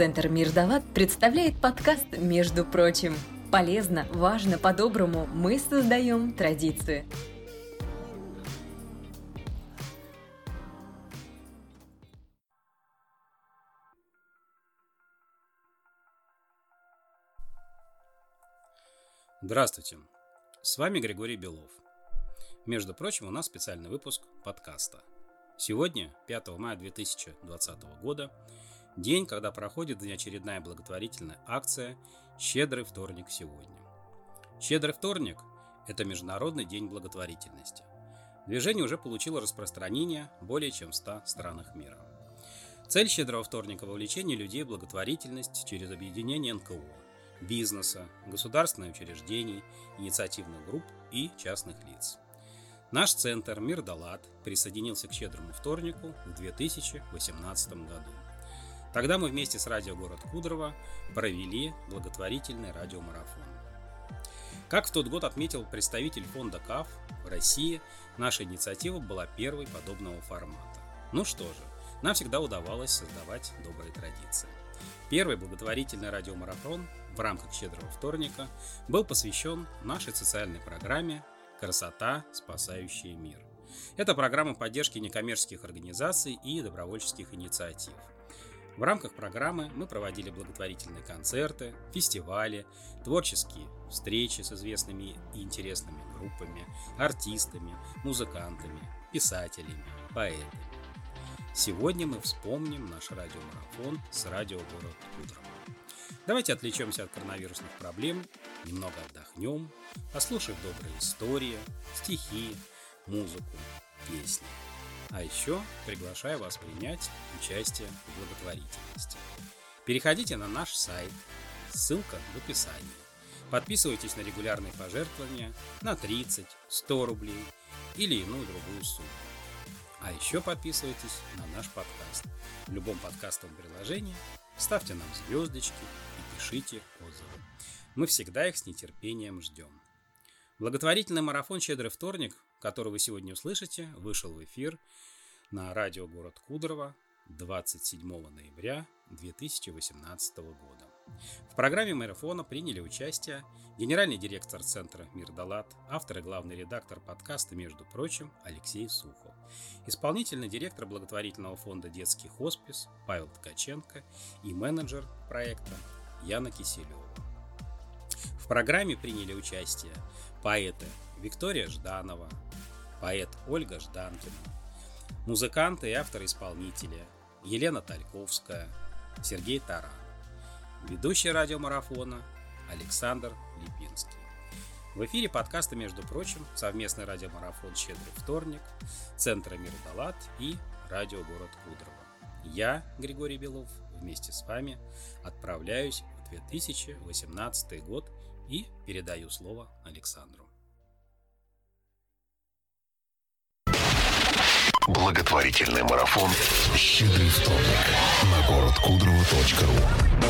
Центр Мир Далат представляет подкаст «Между прочим». Полезно, важно, по-доброму мы создаем традицию. Здравствуйте, с вами Григорий Белов. Между прочим, у нас специальный выпуск подкаста. Сегодня, 5 мая 2020 года, день, когда проходит внеочередная благотворительная акция «Щедрый вторник сегодня». Щедрый вторник – это Международный день благотворительности. Движение уже получило распространение более чем в 100 странах мира. Цель «Щедрого вторника» – вовлечение людей в благотворительность через объединение НКО, бизнеса, государственных учреждений, инициативных групп и частных лиц. Наш центр «Мир Далат» присоединился к «Щедрому вторнику» в 2018 году. Тогда мы вместе с радио «Город Кудрово» провели благотворительный радиомарафон. Как в тот год отметил представитель фонда КАФ в России, наша инициатива была первой подобного формата. Ну что же, нам всегда удавалось создавать добрые традиции. Первый благотворительный радиомарафон в рамках «Щедрого вторника» был посвящен нашей социальной программе «Красота, спасающая мир». Это программа поддержки некоммерческих организаций и добровольческих инициатив – в рамках программы мы проводили благотворительные концерты, фестивали, творческие встречи с известными и интересными группами, артистами, музыкантами, писателями, поэтами. Сегодня мы вспомним наш радиомарафон с радио «Город утром». Давайте отвлечемся от коронавирусных проблем, немного отдохнем, послушаем добрые истории, стихи, музыку, песни. А еще приглашаю вас принять участие в благотворительности. Переходите на наш сайт, ссылка в описании. Подписывайтесь на регулярные пожертвования на 30, 100 рублей или иную другую сумму. А еще подписывайтесь на наш подкаст. В любом подкастовом приложении ставьте нам звездочки и пишите отзывы. Мы всегда их с нетерпением ждем. Благотворительный марафон «Щедрый вторник» который вы сегодня услышите, вышел в эфир на радио «Город Кудрово» 27 ноября 2018 года. В программе марафона приняли участие генеральный директор Центра «Мир Далат», автор и главный редактор подкаста, между прочим, Алексей Сухов, исполнительный директор благотворительного фонда «Детский хоспис» Павел Ткаченко и менеджер проекта Яна Киселева. В программе приняли участие поэты Виктория Жданова, поэт Ольга Жданкина, музыканты и авторы-исполнители Елена Тальковская, Сергей Таран, ведущий радиомарафона Александр Липинский. В эфире подкаста, между прочим, совместный радиомарафон «Щедрый вторник», Центра Мир Далат и Радио Город Кудрово. Я, Григорий Белов, вместе с вами отправляюсь в 2018 год и передаю слово Александру. Благотворительный марафон «Щедрый вторник» на городкудрово.ру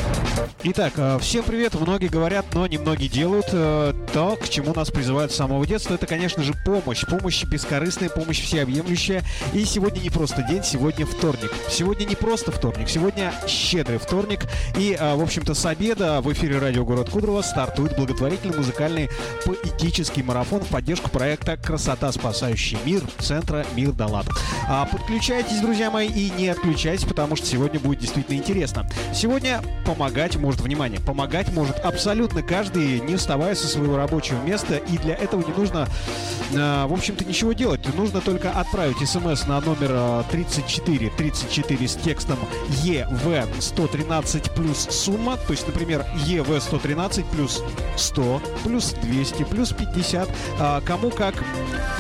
Итак, э, всем привет. Многие говорят, но немногие делают. Э, то, к чему нас призывают с самого детства, это, конечно же, помощь. Помощь бескорыстная, помощь всеобъемлющая. И сегодня не просто день, сегодня вторник. Сегодня не просто вторник, сегодня щедрый вторник. И, э, в общем-то, с обеда в эфире радио «Город Кудрово» стартует благотворительный музыкальный поэтический марафон в поддержку проекта «Красота, спасающий мир» Центра «Мир Далат». А, подключайтесь, друзья мои, и не отключайтесь, потому что сегодня будет действительно интересно. Сегодня помогать может, внимание, помогать может абсолютно каждый, не вставая со своего рабочего места, и для этого не нужно, а, в общем-то, ничего делать. Нужно только отправить смс на номер 34 34 с текстом ЕВ 113 плюс сумма, то есть, например, ЕВ 113 плюс 100 плюс 200 плюс 50, а, кому как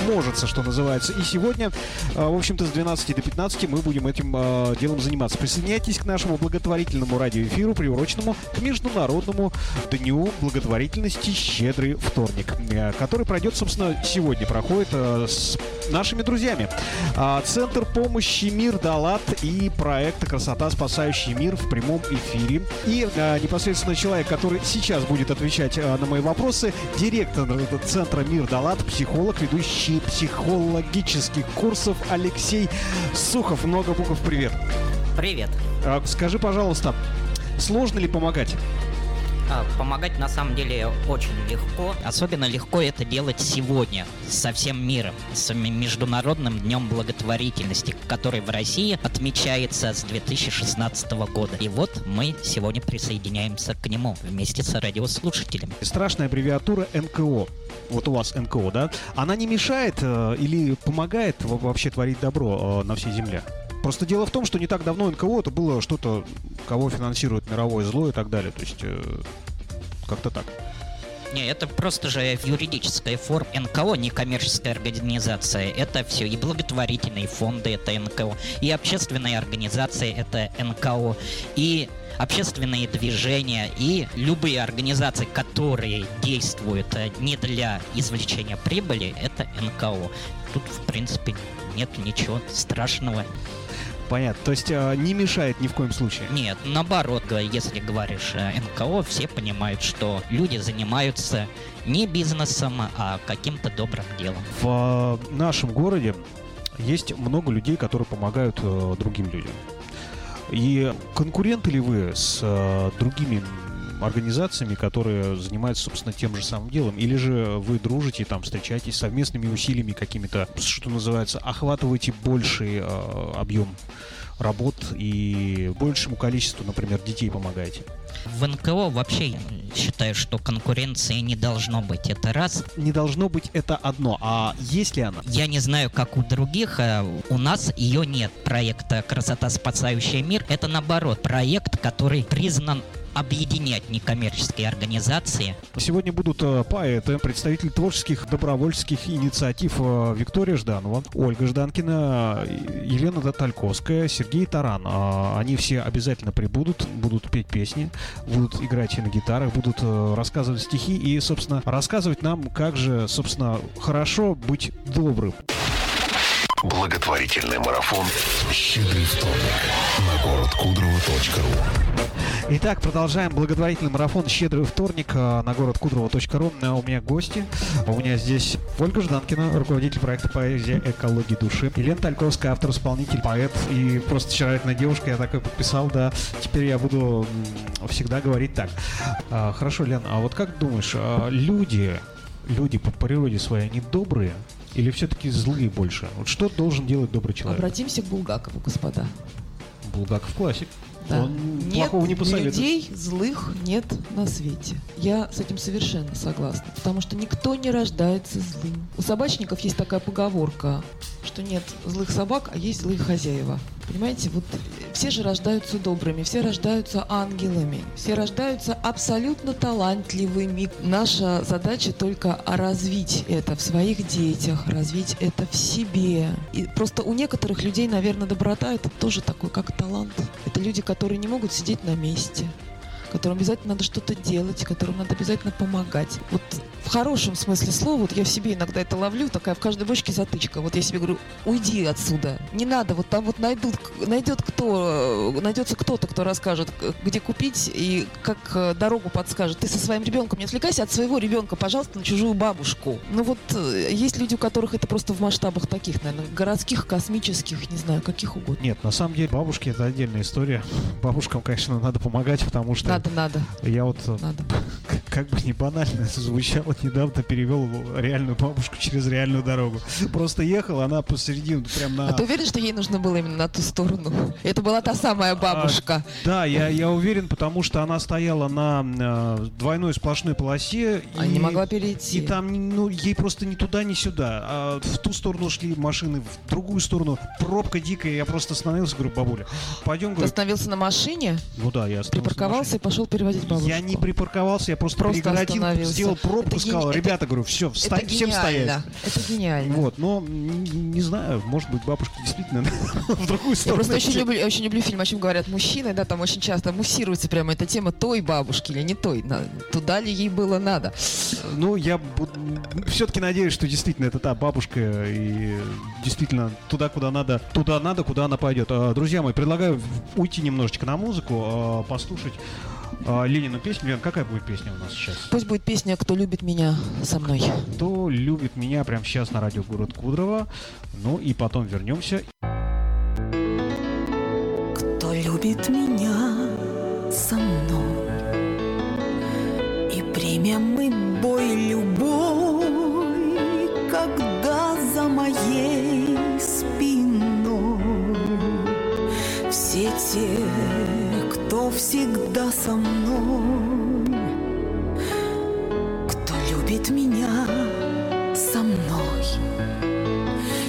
может, что называется. И сегодня, а, в общем-то, с 12 до 15 мы будем этим э, делом заниматься. Присоединяйтесь к нашему благотворительному радиоэфиру, приуроченному к Международному дню благотворительности «Щедрый вторник», э, который пройдет, собственно, сегодня проходит э, с нашими друзьями. Э, Центр помощи «Мир Далат» и проект «Красота, спасающий мир» в прямом эфире. И э, непосредственно человек, который сейчас будет отвечать э, на мои вопросы, директор Центра «Мир Далат», психолог, ведущий психологических курсов Алексей Сухов. Много букв привет. Привет. Скажи, пожалуйста, Сложно ли помогать? А, Помогать на самом деле очень легко. Особенно легко это делать сегодня со всем миром, с Международным днем благотворительности, который в России отмечается с 2016 года. И вот мы сегодня присоединяемся к нему вместе с радиослушателями. Страшная аббревиатура НКО. Вот у вас НКО, да? Она не мешает э, или помогает во- вообще творить добро э, на всей земле? Просто дело в том, что не так давно НКО это было что-то, кого финансирует мировое зло и так далее. То есть э, как-то так. Не, это просто же юридическая форма. НКО, некоммерческая организация, это все. И благотворительные фонды это НКО, и общественные организации это НКО, и общественные движения, и любые организации, которые действуют э, не для извлечения прибыли, это НКО. Тут, в принципе, нет ничего страшного. Понятно. То есть э, не мешает ни в коем случае. Нет, наоборот, если говоришь э, НКО, все понимают, что люди занимаются не бизнесом, а каким-то добрым делом. В э, нашем городе есть много людей, которые помогают э, другим людям. И конкуренты ли вы с э, другими организациями, которые занимаются, собственно, тем же самым делом? Или же вы дружите, там, встречаетесь совместными усилиями какими-то, что называется, охватываете больший э, объем работ и большему количеству, например, детей помогаете? В НКО вообще я считаю, что конкуренции не должно быть. Это раз. Не должно быть это одно, а есть ли она? Я не знаю, как у других, а у нас ее нет. Проекта «Красота, спасающая мир» — это наоборот проект, который признан объединять некоммерческие организации. Сегодня будут э, поэты, представители творческих добровольческих инициатив э, Виктория Жданова, Ольга Жданкина, Елена Татальковская, Сергей Таран. А, Они все обязательно прибудут, будут петь песни, будут играть на гитарах, будут э, рассказывать стихи и, собственно, рассказывать нам, как же, собственно, хорошо быть добрым. Благотворительный марафон «Щедрый вторник» на городкудрово.ру Итак, продолжаем благотворительный марафон «Щедрый вторник» э, на город Кудрово.ру. Э, У меня гости. У меня здесь Ольга Жданкина, руководитель проекта «Поэзия экологии души». Елена Тальковская, автор-исполнитель, поэт и просто очаровательная девушка. Я такой подписал, да. Теперь я буду всегда говорить так. А, Хорошо, Лен, а вот как думаешь, люди, люди по природе своей, они добрые или все-таки злые больше? Вот что должен делать добрый человек? Обратимся к Булгакову, господа. Булгаков классик. Да. Он нет плохого не посоветует. людей злых нет на свете. Я с этим совершенно согласна. Потому что никто не рождается злым. У собачников есть такая поговорка, что нет злых собак, а есть злые хозяева. Понимаете, вот все же рождаются добрыми, все рождаются ангелами, все рождаются абсолютно талантливыми. Наша задача только развить это в своих детях, развить это в себе. И просто у некоторых людей, наверное, доброта это тоже такой, как талант. Это люди, которые не могут сидеть на месте которым обязательно надо что-то делать, которым надо обязательно помогать. Вот в хорошем смысле слова, вот я в себе иногда это ловлю, такая в каждой бочке затычка. Вот я себе говорю, уйди отсюда, не надо, вот там вот найдут, найдет кто, э, найдется кто-то, кто расскажет, где купить и как э, дорогу подскажет. Ты со своим ребенком не отвлекайся от своего ребенка, пожалуйста, на чужую бабушку. Ну вот э, есть люди, у которых это просто в масштабах таких, наверное, городских, космических, не знаю, каких угодно. Нет, на самом деле бабушки это отдельная история. Бабушкам, конечно, надо помогать, потому что Надо, надо, я вот, надо. Как бы не банально это звучало, недавно перевел реальную бабушку через реальную дорогу. Просто ехал, она посередине, прям на... А ты уверен, что ей нужно было именно на ту сторону? Это была та самая бабушка. Да, я, я уверен, потому что она стояла на э, двойной сплошной полосе. А и, не могла перейти. И там, ну, ей просто ни туда, ни сюда. А в ту сторону шли машины, в другую сторону пробка дикая. Я просто остановился, говорю, бабуля, пойдем, Ты говорю. остановился на машине, Ну да, я остановился. припарковался и пошел переводить бабушку. Я не припарковался, я просто, Просто перегородил, сделал пробку, Это сказал, гени- ребята, говорю, все, Это всем стоять. Это гениально. Вот, но не знаю, может быть, бабушка действительно в другую Я сторону. просто очень люблю, я очень люблю фильм, о чем говорят мужчины, да, там очень часто муссируется прямо эта тема той бабушки или не той. Туда ли ей было надо? Ну, я все-таки надеюсь, что действительно это та бабушка и действительно туда, куда надо, туда надо, куда она пойдет. А, Друзья мои, предлагаю уйти немножечко на музыку, а, послушать а, Ленину песню. Лен, какая будет песня у нас сейчас? Пусть будет песня «Кто любит меня со мной». Кто любит меня прямо сейчас на радио Город Кудрово. Ну и потом вернемся. Кто любит меня со мной? примем мы бой любой, когда за моей спиной все те, кто всегда со мной, кто любит меня со мной.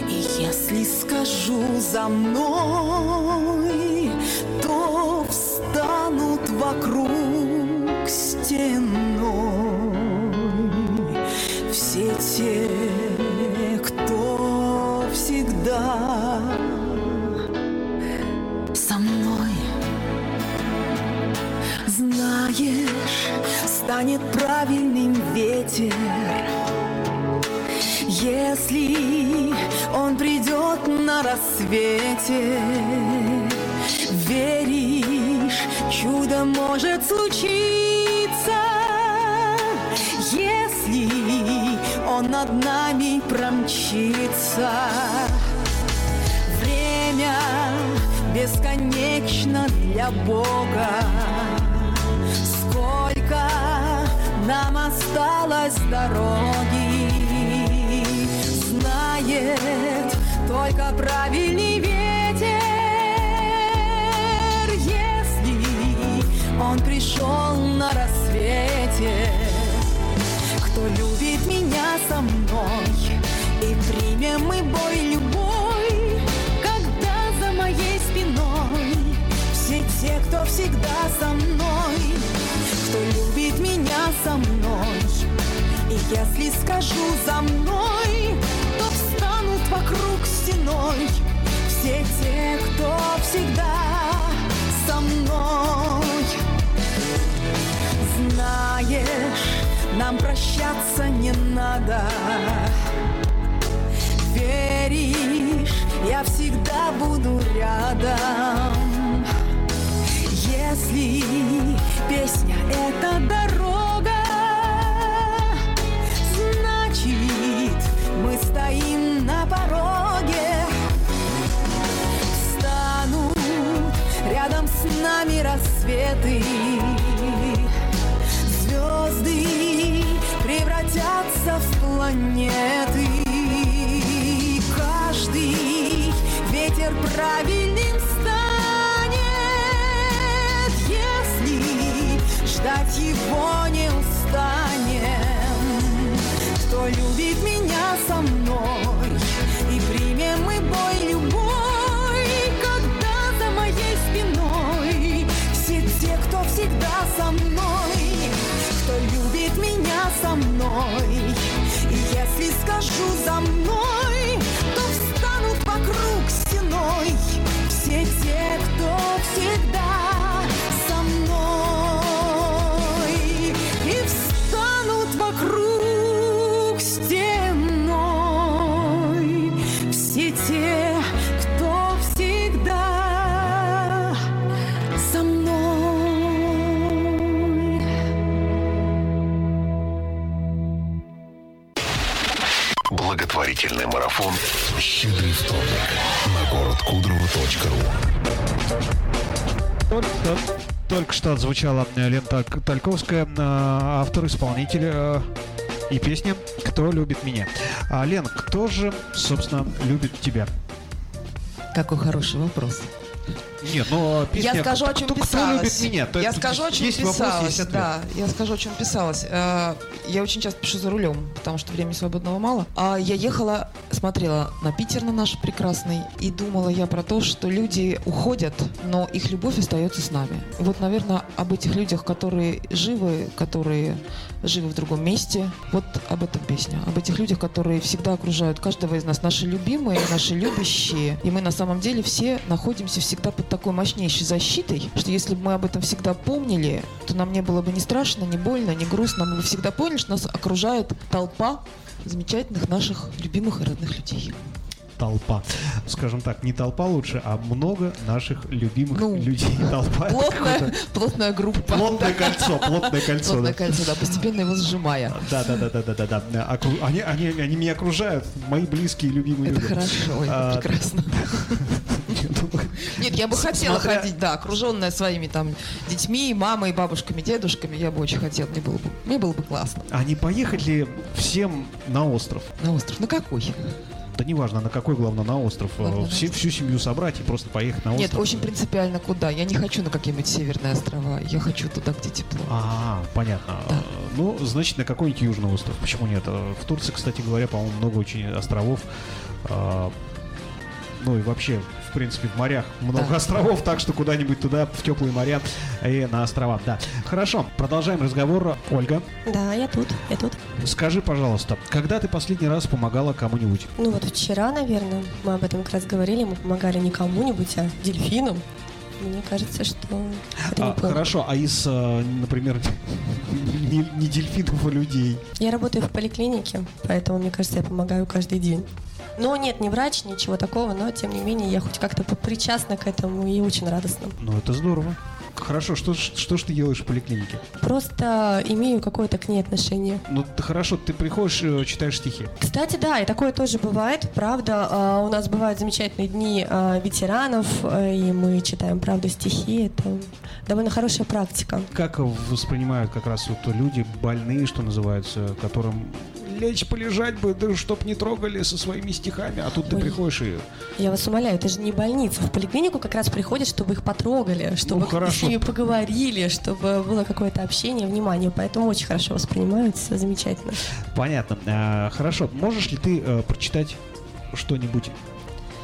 И если скажу за мной, то встанут вокруг стеной рассвете. Веришь, чудо может случиться, если он над нами промчится. Время бесконечно для Бога. Сколько нам осталось дороги, только правильный ветер, если он пришел на рассвете. Кто любит меня со мной, и примем мы бой любой, когда за моей спиной все те, кто всегда со мной, кто любит меня со мной. И если скажу за мной, стеной все те, кто всегда со мной. Знаешь, нам прощаться не надо. Веришь, я всегда буду рядом. Если песня — это дорога, рассветы, звезды превратятся в планеты. Каждый ветер правильным станет, если ждать его не устанем. Кто любит меня со мной, скажу за мной, марафон «Щедрый вторник» на городкудрово.ру Только, только что отзвучала э, Лена Таль- Тальковская, э, автор, исполнитель э, и песня «Кто любит меня». А, Лен, кто же, собственно, любит тебя? Какой хороший вопрос. Нет, ну песня я скажу, о чем кто, кто писалось. любит меня? То я скажу, о чем есть вопрос, писалось. есть ответ. да, я скажу, о чем писалось. Э, Я очень часто пишу за рулем, потому что времени свободного мало. А я ехала, смотрела на Питер на наш прекрасный, и думала я про то, что люди уходят, но их любовь остается с нами. Вот, наверное, об этих людях, которые живы, которые живы в другом месте, вот об этом песня. Об этих людях, которые всегда окружают каждого из нас, наши любимые, наши любящие. И мы на самом деле все находимся всегда под такой мощнейшей защитой, что если бы мы об этом всегда помнили, то нам не было бы ни страшно, ни больно, ни грустно. Мы бы всегда поняли, что нас окружает толпа замечательных наших любимых и родных людей. Толпа. Скажем так, не толпа лучше, а много наших любимых Ну, людей. Толпа. это Плотная, плотная группа. Плотное кольцо, плотное кольцо. Плотное да. кольцо, да, постепенно его сжимая. Да, да, да, да, да, да, да. Окру- Они, они, они меня окружают, мои близкие, любимые Это люди. хорошо, ой, А, это прекрасно. Нет, я бы хотела Смотря- ходить, да, окруженная своими там детьми, мамой, бабушками, дедушками. Я бы очень хотела, мне было бы, мне было бы классно. А не поехать ли всем на остров? На остров. На какой? Да неважно, на какой, главное, на остров. Ладно, Э, на все- всю семью собрать и просто поехать на остров. Нет, очень принципиально куда. Я не хочу на какие-нибудь северные острова. Я хочу туда, где тепло. А, понятно. Да. Ну, значит, на какой-нибудь южный остров. Почему нет? Э, В Турции, кстати говоря, по-моему, много очень островов. А, Ну и вообще, в принципе, в морях много Да. островов, так что куда-нибудь туда, в теплые моря и на острова. Да. Хорошо, продолжаем разговор. Ольга, Да, я тут, я тут. скажи, пожалуйста, когда ты последний раз помогала кому-нибудь? Ну вот вчера, наверное, мы об этом как раз говорили, мы помогали не кому-нибудь, а дельфинам. Мне кажется, что А, хорошо, а из, э, например, не, не дельфинов, а людей? Я работаю в поликлинике, поэтому, мне кажется, я помогаю каждый день. Но нет, не врач, ничего такого, но тем не менее я хоть как-то причастна к этому и очень радостно. Ну, это здорово. Хорошо, что, что ж ты делаешь в поликлинике? Просто имею какое-то к ней отношение. Ну, ты хорошо, ты приходишь, э, читаешь стихи. Кстати, да, и такое тоже бывает, правда. А, У нас бывают замечательные дни а, ветеранов, а, и мы читаем, правда, стихи. Это довольно хорошая практика. Как воспринимают как раз вот люди больные, что называется, которым лечь, полежать бы, да чтоб не трогали со своими стихами, а тут ты Ой. приходишь и... Я вас умоляю, это же не больница. В поликлинику как раз приходят, чтобы их потрогали, чтобы Ну, с ними поговорили, чтобы было какое-то общение, внимание. Поэтому очень хорошо воспринимаются, замечательно. Понятно. А, хорошо, можешь ли ты э, прочитать что-нибудь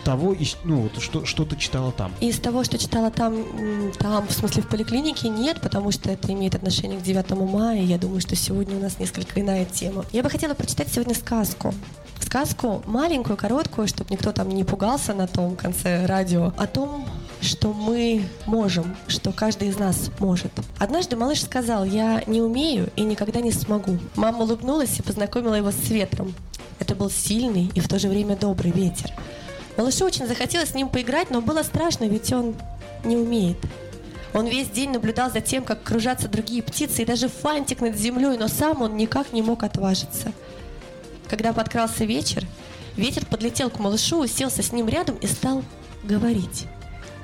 того, ну, вот, что, что ты читала там? Из того, что читала там, там, в смысле в поликлинике, нет, потому что это имеет отношение к 9 мая. и Я думаю, что сегодня у нас несколько иная тема. Я бы хотела прочитать сегодня сказку. Сказку маленькую, короткую, чтобы никто там не пугался на том конце радио, о том, что мы можем, что каждый из нас может. Однажды малыш сказал, я не умею и никогда не смогу. Мама улыбнулась и познакомила его с ветром. Это был сильный и в то же время добрый ветер. Малышу очень захотелось с ним поиграть, но было страшно, ведь он не умеет. Он весь день наблюдал за тем, как кружатся другие птицы и даже фантик над землей, но сам он никак не мог отважиться. Когда подкрался вечер, ветер подлетел к малышу, уселся с ним рядом и стал говорить.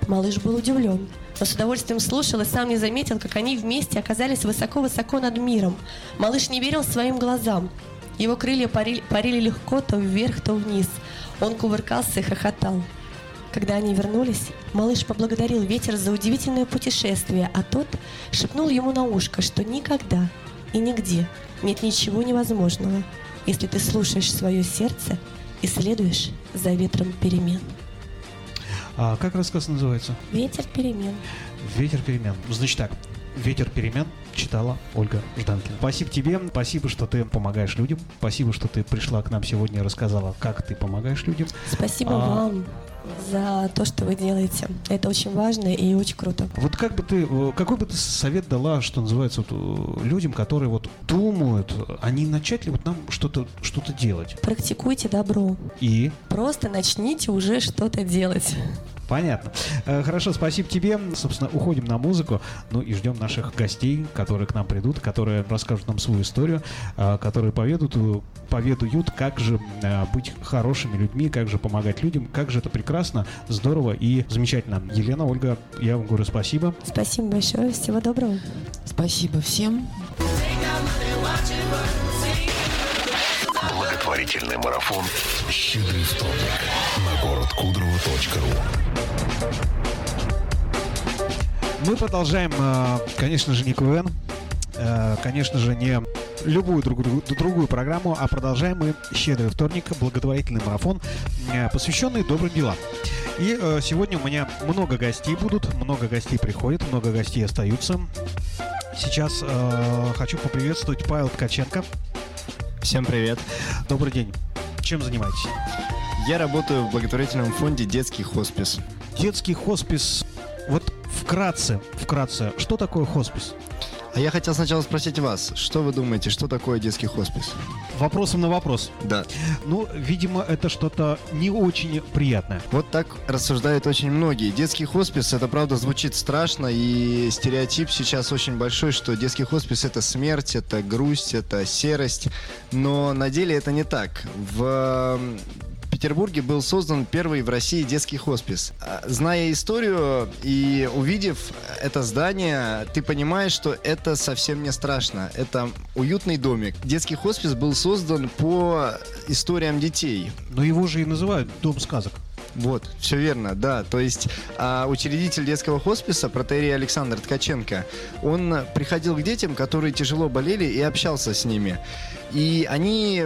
Малыш был удивлен, но с удовольствием слушал и сам не заметил, как они вместе оказались высоко-высоко над миром. Малыш не верил своим глазам. Его крылья парили, парили легко то вверх, то вниз. Он кувыркался и хохотал. Когда они вернулись, малыш поблагодарил ветер за удивительное путешествие, а тот шепнул ему на ушко, что никогда и нигде нет ничего невозможного, если ты слушаешь свое сердце и следуешь за ветром перемен. А как рассказ называется? Ветер перемен. Ветер перемен. Значит так, Ветер перемен читала Ольга Жданкина. Спасибо тебе, спасибо, что ты помогаешь людям, спасибо, что ты пришла к нам сегодня и рассказала, как ты помогаешь людям. Спасибо А. вам за то, что вы делаете. Это очень важно и очень круто. Вот как бы ты, э, какой бы ты совет дала, что называется, вот, э, людям, которые вот думают, а не начать ли вот нам что-то что-то делать? Практикуйте добро. И Просто начните уже что-то делать. Понятно. Э, Хорошо, спасибо тебе. Собственно, уходим на музыку. Ну и ждем наших гостей, которые к нам придут, которые расскажут нам свою историю, э, которые поведут, поведают, как же э, быть хорошими людьми, как же помогать людям, как же это прекрасно, здорово и замечательно. Елена, Ольга, я вам говорю спасибо. Спасибо большое. Всего доброго. Спасибо всем. Благотворительный марафон «Щедрый вторник» на городкудрово.ру Мы продолжаем, э, конечно же, не КВН, э, конечно же, не любую другую, другую программу, а продолжаем мы «Щедрый вторник», благотворительный марафон, э, посвященный добрым делам. И э, сегодня у меня много гостей будут, много гостей приходят, много гостей остаются. Сейчас э, хочу поприветствовать Павел Ткаченко. Всем привет. Добрый день. Чем занимаетесь? Я работаю в благотворительном фонде «Детский хоспис». Детский хоспис. Вот вкратце, вкратце, что такое хоспис? А я хотел сначала спросить вас, что вы думаете, что такое детский хоспис? Вопросом на вопрос. Да. Ну, видимо, это что-то не очень приятное. Вот так рассуждают очень многие. Детский хоспис, это правда звучит страшно, и стереотип сейчас очень большой, что детский хоспис это смерть, это грусть, это серость. Но на деле это не так. В м, Санкт-Петербурге был создан первый в России детский хоспис. А, Зная историю и увидев это здание, ты понимаешь, что это совсем не страшно. Это уютный домик. Детский хоспис был создан по историям детей. Но его же и называют «Дом сказок». Вот, все верно, да. То есть а, учредитель детского хосписа, протерей Александр Ткаченко, он приходил к детям, которые тяжело болели, и общался с ними. И они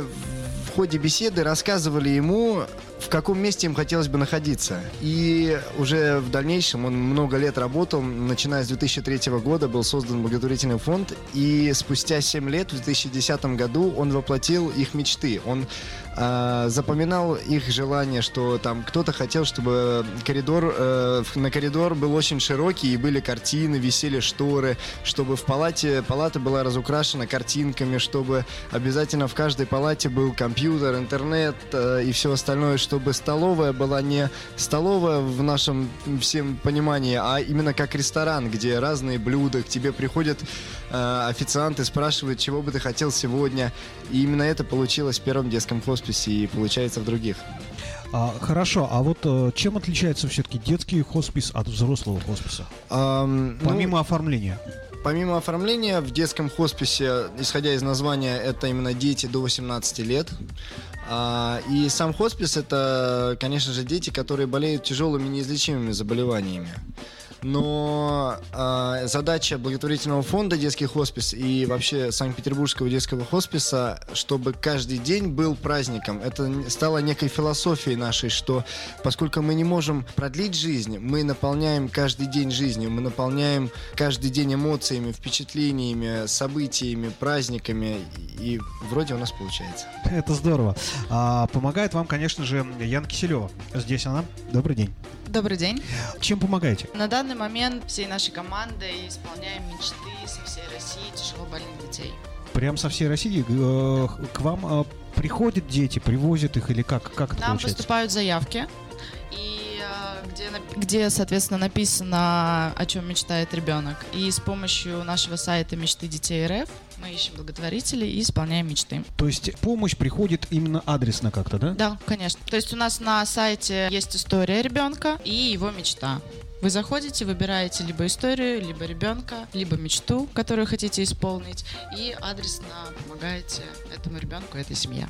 ходе беседы рассказывали ему, в каком месте им хотелось бы находиться. И уже в дальнейшем он много лет работал, начиная с 2003 года был создан благотворительный фонд, и спустя 7 лет, в 2010 году, он воплотил их мечты. Он а, запоминал их желание, что там кто-то хотел, чтобы коридор, э, на коридор был очень широкий, и были картины, висели шторы, чтобы в палате, палата была разукрашена картинками, чтобы обязательно в каждой палате был компьютер, интернет э, и все остальное, чтобы столовая была не столовая в нашем всем понимании, а именно как ресторан, где разные блюда, к тебе приходят э, официанты, спрашивают, чего бы ты хотел сегодня. И именно это получилось в первом детском хосписе и получается в других. А, хорошо, а вот э, чем отличается все-таки детский хоспис от взрослого хосписа? Ну, Помимо оформления. Помимо оформления, в детском хосписе, исходя из названия, это именно дети до 18 лет. А, и сам хоспис это, конечно же, дети, которые болеют тяжелыми неизлечимыми заболеваниями. Но а, задача благотворительного фонда детский хоспис и вообще Санкт-Петербургского детского хосписа, чтобы каждый день был праздником. Это стало некой философией нашей, что поскольку мы не можем продлить жизнь, мы наполняем каждый день жизнью, мы наполняем каждый день эмоциями, впечатлениями, событиями, праздниками, и вроде у нас получается. Это здорово. А, помогает вам, конечно же, Яна Киселева. Здесь она. Добрый день. Добрый день. Чем помогаете? На данный момент всей нашей командой исполняем мечты со всей России тяжело больных детей. Прям со всей России э, к вам э, приходят дети, привозят их или как? Как это Нам получается? поступают заявки, и э, где, где, соответственно, написано, о чем мечтает ребенок. И с помощью нашего сайта «Мечты детей РФ» мы ищем благотворителей и исполняем мечты. То есть помощь приходит именно адресно как-то, да? Да, конечно. То есть у нас на сайте есть история ребенка и его мечта. Вы заходите, выбираете либо историю, либо ребенка, либо мечту, которую хотите исполнить, и адресно помогаете этому ребенку, этой семье.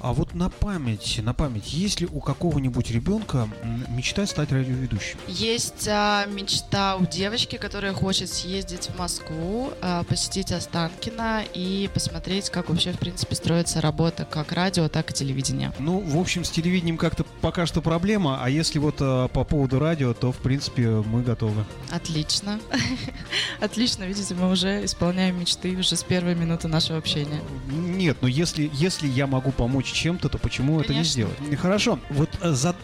А вот на память, на память, есть ли у какого-нибудь ребенка мечта стать радиоведущим? Есть а, мечта у девочки, которая хочет съездить в Москву, а, посетить Останкино и посмотреть, как вообще, в принципе, строится работа как радио, так и телевидения. Ну, в общем, с телевидением как-то пока что проблема, а если вот э, по поводу радио, то, в принципе, мы готовы. Отлично. Отлично, видите, мы уже исполняем мечты уже с первой минуты нашего общения. Нет, но если, если я могу помочь чем-то, то почему это не Конечно. сделать? Хорошо, вот э, за...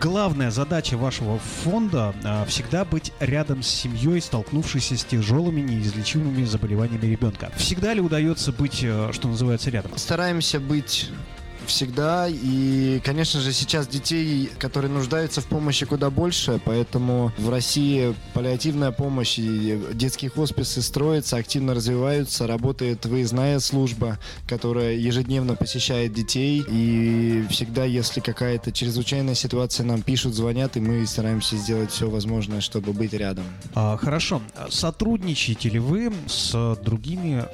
главная задача вашего фонда а, всегда быть рядом с семьей, столкнувшейся с тяжелыми неизлечимыми заболеваниями ребенка. Всегда ли удается быть, э, что называется, рядом? Стараемся быть всегда. И, конечно же, сейчас детей, которые нуждаются в помощи, куда больше. Поэтому в России паллиативная помощь и детские хосписы строятся, активно развиваются. Работает выездная служба, которая ежедневно посещает детей. И всегда, если какая-то чрезвычайная ситуация, нам пишут, звонят, и мы стараемся сделать все возможное, чтобы быть рядом. А, хорошо, сотрудничаете ли вы с другими,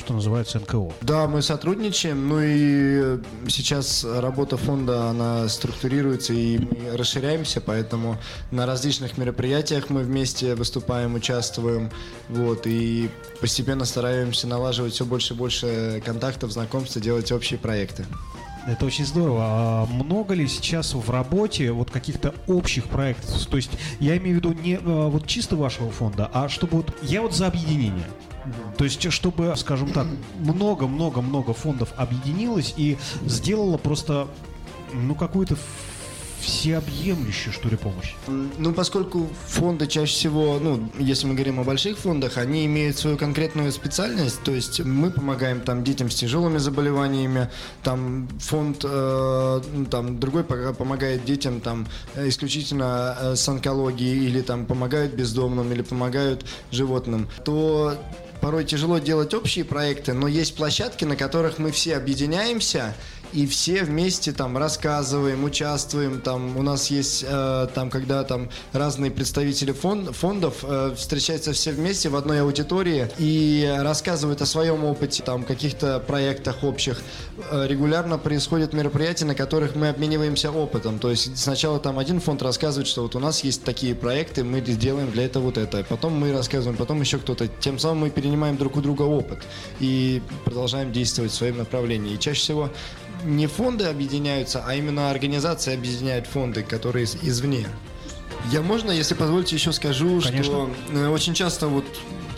что называется, НКО? Да, мы сотрудничаем, ну и сейчас работа фонда, она структурируется и мы расширяемся, поэтому на различных мероприятиях мы вместе выступаем, участвуем, вот, и постепенно стараемся налаживать все больше и больше контактов, знакомств, и делать общие проекты. Это очень здорово. А много ли сейчас в работе вот каких-то общих проектов? То есть я имею в виду не э, вот чисто вашего фонда, а чтобы вот я вот за объединение. То есть, чтобы, скажем так, много-много-много фондов объединилось и сделало просто, ну, какую-то всеобъемлющую, что ли, помощь. Ну, поскольку фонды чаще всего, ну, если мы говорим о больших фондах, они имеют свою конкретную специальность, то есть мы помогаем там детям с тяжелыми заболеваниями, там фонд, э, ну, там другой помогает детям там исключительно э, с онкологией или там помогают бездомным или помогают животным, то порой тяжело делать общие проекты, но есть площадки, на которых мы все объединяемся и все вместе там рассказываем, участвуем, там у нас есть э, там, когда там разные представители фон- фондов э, встречаются все вместе в одной аудитории и рассказывают о своем опыте, там каких-то проектах общих. Э, регулярно происходят мероприятия, на которых мы обмениваемся опытом. То есть сначала там один фонд рассказывает, что вот у нас есть такие проекты, мы делаем для этого вот это. Потом мы рассказываем, потом еще кто-то. Тем самым мы перенимаем друг у друга опыт и продолжаем действовать в своем направлении. И чаще всего не фонды объединяются, а именно организации объединяют фонды, которые из- извне. Я можно, если позволите, еще скажу, Конечно. что э, очень часто вот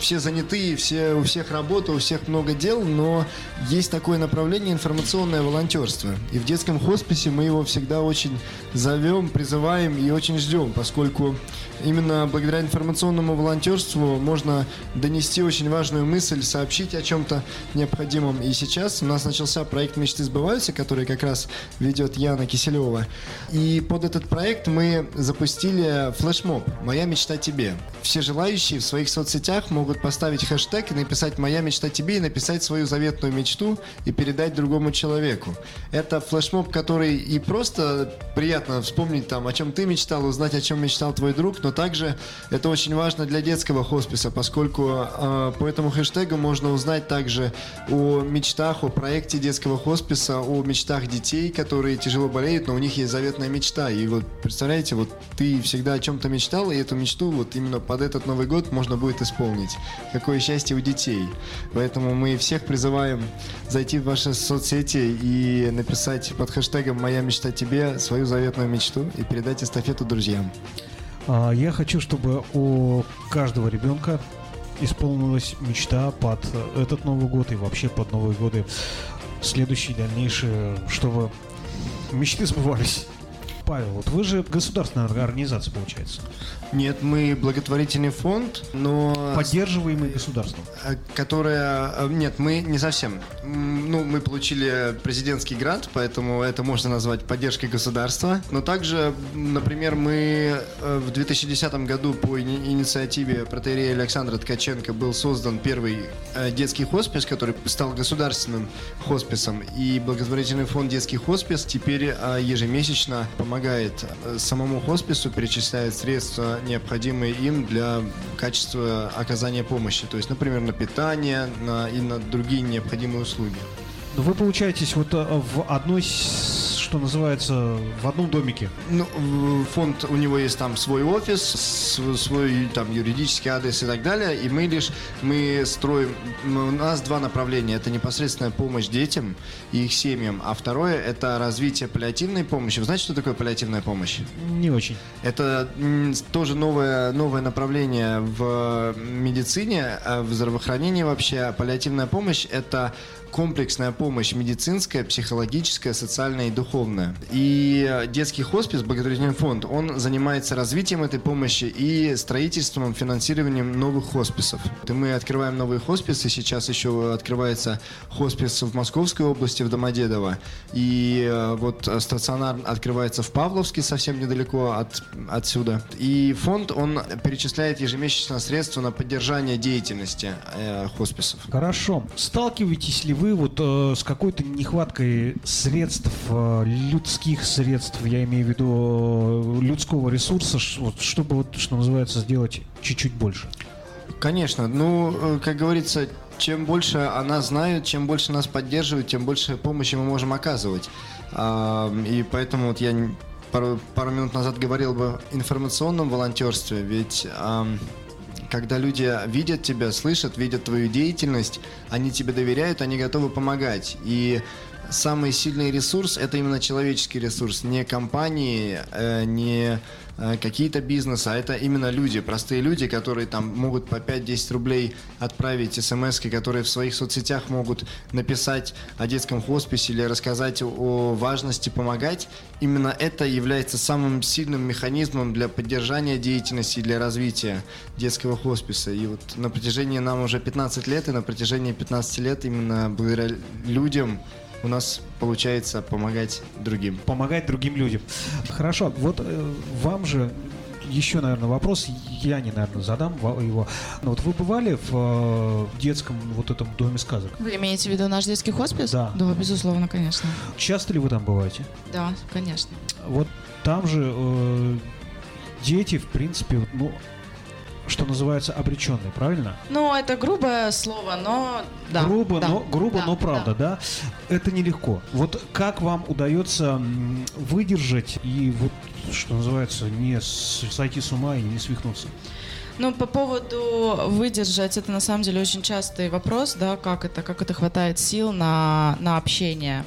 все заняты, все, у всех работа, у всех много дел, но есть такое направление информационное волонтерство. И в детском хосписе мы его всегда очень зовем, призываем и очень ждем, поскольку именно благодаря информационному волонтерству можно донести очень важную мысль, сообщить о чем-то необходимом. И сейчас у нас начался проект «Мечты сбываются», который как раз ведет Яна Киселева. И под этот проект мы запустили флешмоб «Моя мечта тебе». Все желающие в своих соцсетях могут поставить хэштег и написать «Моя мечта тебе» и написать свою заветную мечту и передать другому человеку. Это флешмоб, который и просто приятно вспомнить там, о чем ты мечтал, узнать, о чем мечтал твой друг, но также это очень важно для детского хосписа, поскольку э, по этому хэштегу можно узнать также о мечтах, о проекте детского хосписа, о мечтах детей, которые тяжело болеют, но у них есть заветная мечта. И вот представляете, вот ты всегда о чем-то мечтал, и эту мечту вот именно под этот Новый год можно будет исполнить. Какое счастье у детей. Поэтому мы всех призываем зайти в ваши соцсети и написать под хэштегом «Моя мечта тебе» свою заветную мечту и передать эстафету друзьям. А, Я хочу, чтобы у каждого ребенка исполнилась мечта под этот Новый год и вообще под Новые годы следующие, дальнейшие, чтобы мечты сбывались. Павел, вот вы же государственная организация, получается, Нет, мы благотворительный фонд, но... поддерживаемый государством. Э, Которая... э, Нет, мы не совсем. Ну, мы получили президентский грант, поэтому это можно назвать поддержкой государства. Но также, например, мы э, в 2010 году по ини- инициативе протеерея Александра Ткаченко был создан первый детский хоспис, который стал государственным хосписом. И благотворительный фонд «Детский хоспис» теперь ежемесячно помогает э, самому хоспису, перечисляет средства, необходимые им для качества оказания помощи. То есть, например, на питание на, и на другие необходимые услуги. Но вы получаетесь вот э, в одной, что называется, в одном домике. Ну, фонд, у него есть там свой офис, свой там юридический адрес и так далее, и мы лишь, мы строим, у нас два направления, это непосредственная помощь детям и их семьям, а второе это развитие паллиативной помощи. Вы знаете, что такое паллиативная помощь? Не очень. Это тоже новое, новое направление в медицине, а в здравоохранении вообще. А Паллиативная помощь – это комплексная помощь медицинская, психологическая, социальная и духовная. И э, детский хоспис, благотворительный фонд, он занимается развитием этой помощи и строительством, финансированием новых хосписов. И мы открываем новые хосписы. Сейчас еще открывается хоспис в Московской области, в Домодедово. И э, вот э, стационар открывается в Павловске, совсем недалеко от, отсюда. И фонд, он перечисляет ежемесячно средства на поддержание деятельности э, хосписов. Хорошо. Сталкиваетесь ли вы вот э, с какой-то нехваткой средств, э, людских средств, я имею в виду э, людского ресурса, ш- вот, чтобы, вот, что называется, сделать чуть-чуть больше? Конечно. Ну, э, как говорится, чем больше она знает, чем больше нас поддерживает, тем больше помощи мы можем оказывать. А, И поэтому вот я пару, пару минут назад говорил бы информационном волонтерстве, ведь когда люди видят тебя, слышат, видят твою деятельность, они тебе доверяют, они готовы помогать. И самый сильный ресурс это именно человеческий ресурс, не компании, э, не какие-то бизнесы, а это именно люди, простые люди, которые там могут по 5-10 рублей отправить смс, которые в своих соцсетях могут написать о детском хосписе или рассказать о важности помогать. Именно это является самым сильным механизмом для поддержания деятельности и для развития детского хосписа. И вот на протяжении нам уже 15 лет, и на протяжении 15 лет именно благодаря людям у нас получается помогать другим. Помогать другим людям. Хорошо. Вот э, вам же еще, наверное, вопрос, я не, наверное, задам его. Ну, вот вы бывали в э, детском вот этом доме сказок? Вы имеете в виду наш детский хоспис? Да. Да, безусловно, конечно. Часто ли вы там бываете? Да, конечно. Вот там же э, дети, в принципе, ну, что называется, обреченные, правильно? Ну, это грубое слово, но да. грубо, да, но грубо, да, но правда, да. Это нелегко. Вот как вам удается выдержать и вот что называется не сойти с ума и не свихнуться? Ну, по поводу выдержать, это на самом деле очень частый вопрос, да, как это, как это хватает сил на, на общение.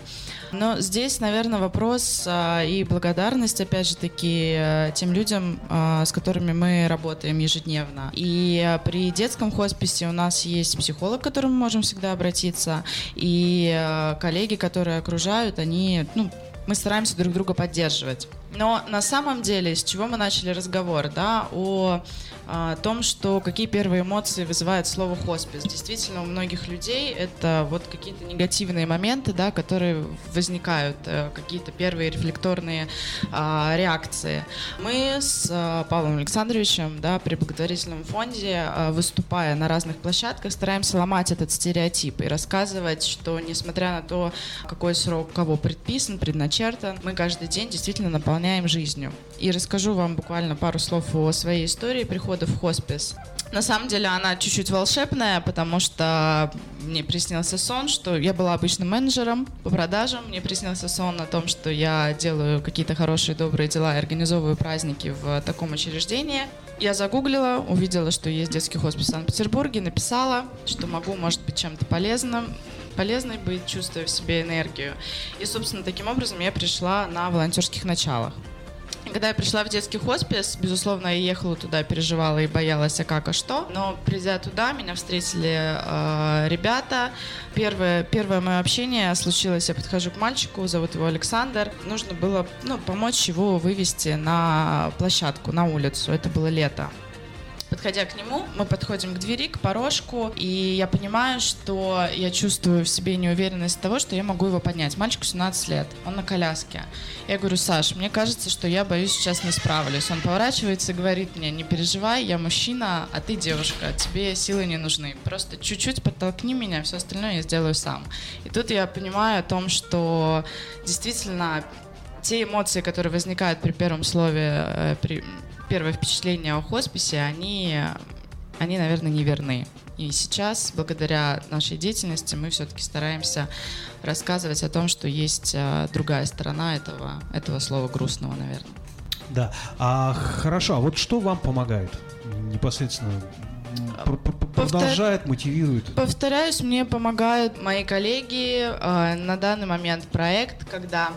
Но здесь, наверное, вопрос а, и благодарность, опять же таки, э, тем людям, а, с которыми мы работаем ежедневно. И при детском хосписе у нас есть психолог, к которому мы можем всегда обратиться, и а, коллеги, которые окружают, они, ну, мы стараемся друг друга поддерживать. Но на самом деле, с чего мы начали разговор, да, о, а, том, что какие первые эмоции вызывает слово хоспис. Действительно, у многих людей это вот какие-то негативные моменты, да, которые возникают, э, какие-то первые рефлекторные а, реакции. Мы с а, Павлом Александровичем, да, при благотворительном фонде, а, выступая на разных площадках, стараемся ломать этот стереотип и рассказывать, что несмотря на то, какой срок кого предписан, предначертан, мы каждый день действительно наполняем жизнью. И расскажу вам буквально пару слов о своей истории прихода в хоспис. На самом деле она чуть-чуть волшебная, потому что мне приснился сон, что я была обычным менеджером по продажам. Мне приснился сон о том, что я делаю какие-то хорошие, добрые дела и организовываю праздники в таком учреждении. Я загуглила, увидела, что есть детский хоспис в Санкт-Петербурге, написала, что могу, может быть, чем-то полезным полезной быть, чувствуя в себе энергию. И, собственно, таким образом я пришла на волонтерских началах. Когда я пришла в детский хоспис, безусловно, я ехала туда, переживала и боялась, а как, а что. Но придя туда, меня встретили э, ребята. Первое, первое мое общение случилось, я подхожу к мальчику, зовут его Александр. Нужно было ну, помочь его вывести на площадку, на улицу. Это было лето. Подходя к нему, мы подходим к двери, к порожку, и я понимаю, что я чувствую в себе неуверенность того, что я могу его поднять. Мальчику 17 лет, он на коляске. Я говорю, Саш, мне кажется, что я боюсь сейчас не справлюсь. Он поворачивается и говорит мне, не переживай, я мужчина, а ты девушка, тебе силы не нужны. Просто чуть-чуть подтолкни меня, все остальное я сделаю сам. И тут я понимаю о том, что действительно те эмоции, которые возникают при первом слове, э, при первое впечатление о хосписе, они, они, наверное, не верны. И сейчас, благодаря нашей деятельности, мы все-таки стараемся рассказывать о том, что есть э, другая сторона этого, этого слова грустного, наверное. Да. А хорошо, а вот что вам помогает непосредственно? Пр- пр- Продолжает, мотивирует. Повторяюсь, мне помогают мои коллеги. Э, На данный момент проект, когда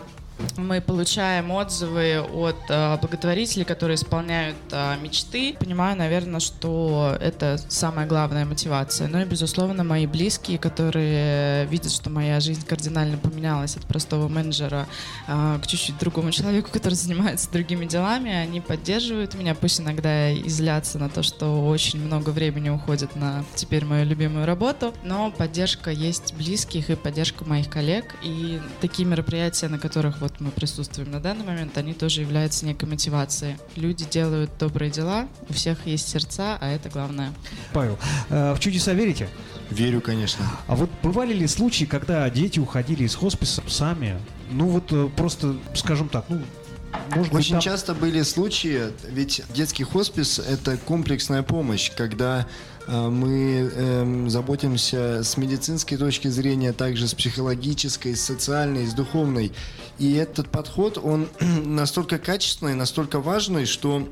мы получаем отзывы от э, благотворителей, которые исполняют э, мечты. Понимаю, наверное, что это самая главная мотивация. Ну и, безусловно, мои близкие, которые видят, что моя жизнь кардинально поменялась от простого менеджера э, к чуть-чуть другому человеку, который занимается другими делами. Они поддерживают меня, пусть иногда и злятся на то, что очень много времени уходит на теперь мою любимую работу, но поддержка есть близких и поддержка моих коллег. И такие мероприятия, на которых вот мы присутствуем на данный момент, они тоже являются некой мотивацией. Люди делают добрые дела, у всех есть сердца, а это главное. Павел, э, в чудеса верите? Верю, конечно. А вот бывали ли случаи, когда дети уходили из хосписа сами? Ну вот э, просто, скажем так, ну, может быть, Очень там- часто были случаи, ведь детский хоспис – это комплексная помощь, когда э, мы эм, заботимся с медицинской точки зрения, также с психологической, с социальной, с духовной. И этот подход, он настолько качественный, настолько важный, что